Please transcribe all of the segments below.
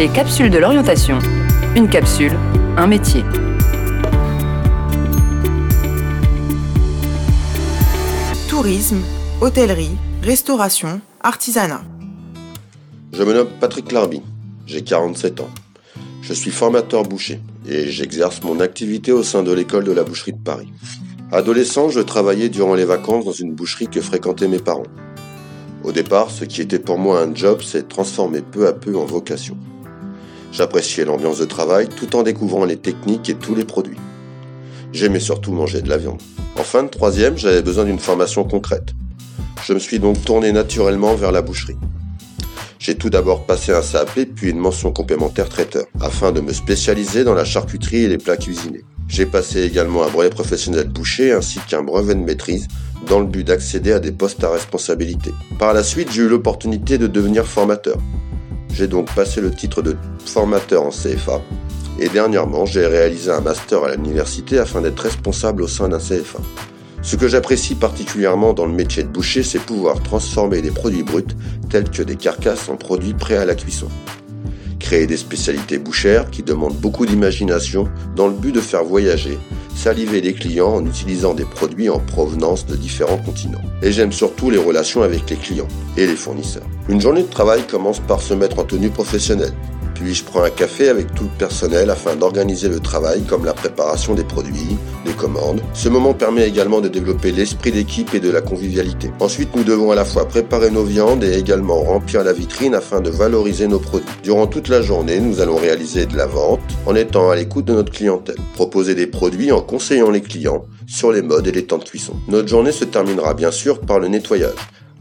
Les capsules de l'orientation. Une capsule, un métier. Tourisme, hôtellerie, restauration, artisanat. Je me nomme Patrick Larby, j'ai 47 ans. Je suis formateur boucher et j'exerce mon activité au sein de l'école de la boucherie de Paris. Adolescent, je travaillais durant les vacances dans une boucherie que fréquentaient mes parents. Au départ, ce qui était pour moi un job s'est transformé peu à peu en vocation. J'appréciais l'ambiance de travail tout en découvrant les techniques et tous les produits. J'aimais surtout manger de la viande. En fin de troisième, j'avais besoin d'une formation concrète. Je me suis donc tourné naturellement vers la boucherie. J'ai tout d'abord passé un CAP puis une mention complémentaire traiteur, afin de me spécialiser dans la charcuterie et les plats cuisinés. J'ai passé également un brevet professionnel boucher ainsi qu'un brevet de maîtrise dans le but d'accéder à des postes à responsabilité. Par la suite, j'ai eu l'opportunité de devenir formateur. J'ai donc passé le titre de formateur en CFA et dernièrement j'ai réalisé un master à l'université afin d'être responsable au sein d'un CFA. Ce que j'apprécie particulièrement dans le métier de boucher, c'est pouvoir transformer des produits bruts tels que des carcasses en produits prêts à la cuisson. Créer des spécialités bouchères qui demandent beaucoup d'imagination dans le but de faire voyager, saliver les clients en utilisant des produits en provenance de différents continents. Et j'aime surtout les relations avec les clients et les fournisseurs. Une journée de travail commence par se mettre en tenue professionnelle. Puis je prends un café avec tout le personnel afin d'organiser le travail comme la préparation des produits, les commandes. Ce moment permet également de développer l'esprit d'équipe et de la convivialité. Ensuite, nous devons à la fois préparer nos viandes et également remplir la vitrine afin de valoriser nos produits. Durant toute la journée, nous allons réaliser de la vente en étant à l'écoute de notre clientèle, proposer des produits en conseillant les clients sur les modes et les temps de cuisson. Notre journée se terminera bien sûr par le nettoyage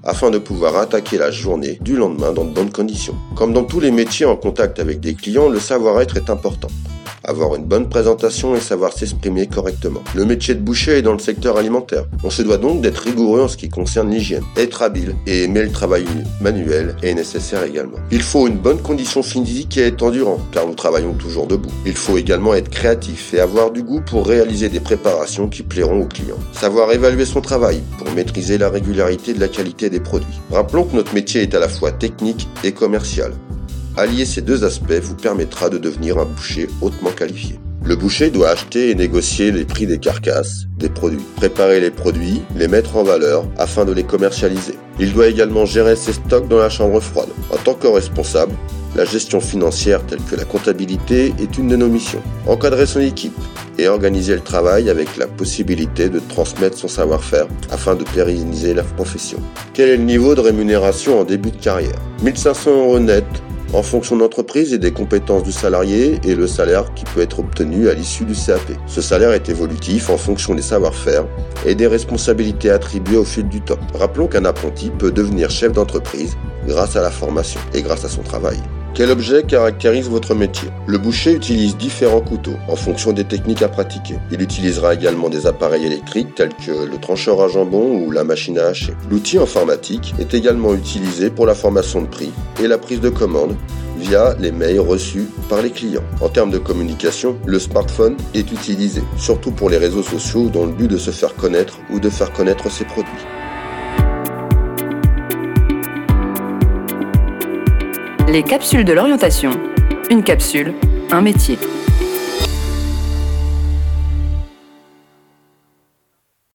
afin de pouvoir attaquer la journée du lendemain dans de bonnes conditions. Comme dans tous les métiers en contact avec des clients, le savoir-être est important avoir une bonne présentation et savoir s'exprimer correctement. Le métier de boucher est dans le secteur alimentaire. On se doit donc d'être rigoureux en ce qui concerne l'hygiène. Être habile et aimer le travail manuel est nécessaire également. Il faut une bonne condition physique et être endurant, car nous travaillons toujours debout. Il faut également être créatif et avoir du goût pour réaliser des préparations qui plairont aux clients. Savoir évaluer son travail pour maîtriser la régularité de la qualité des produits. Rappelons que notre métier est à la fois technique et commercial. Allier ces deux aspects vous permettra de devenir un boucher hautement qualifié. Le boucher doit acheter et négocier les prix des carcasses, des produits, préparer les produits, les mettre en valeur afin de les commercialiser. Il doit également gérer ses stocks dans la chambre froide. En tant que responsable, la gestion financière telle que la comptabilité est une de nos missions. Encadrer son équipe et organiser le travail avec la possibilité de transmettre son savoir-faire afin de pérenniser la profession. Quel est le niveau de rémunération en début de carrière? 1500 euros net en fonction de l'entreprise et des compétences du salarié et le salaire qui peut être obtenu à l'issue du CAP. Ce salaire est évolutif en fonction des savoir-faire et des responsabilités attribuées au fil du temps. Rappelons qu'un apprenti peut devenir chef d'entreprise grâce à la formation et grâce à son travail. Quel objet caractérise votre métier? Le boucher utilise différents couteaux en fonction des techniques à pratiquer. Il utilisera également des appareils électriques tels que le trancheur à jambon ou la machine à hacher. L'outil informatique est également utilisé pour la formation de prix et la prise de commande via les mails reçus par les clients. En termes de communication, le smartphone est utilisé, surtout pour les réseaux sociaux dans le but de se faire connaître ou de faire connaître ses produits. Les capsules de l'orientation. Une capsule, un métier.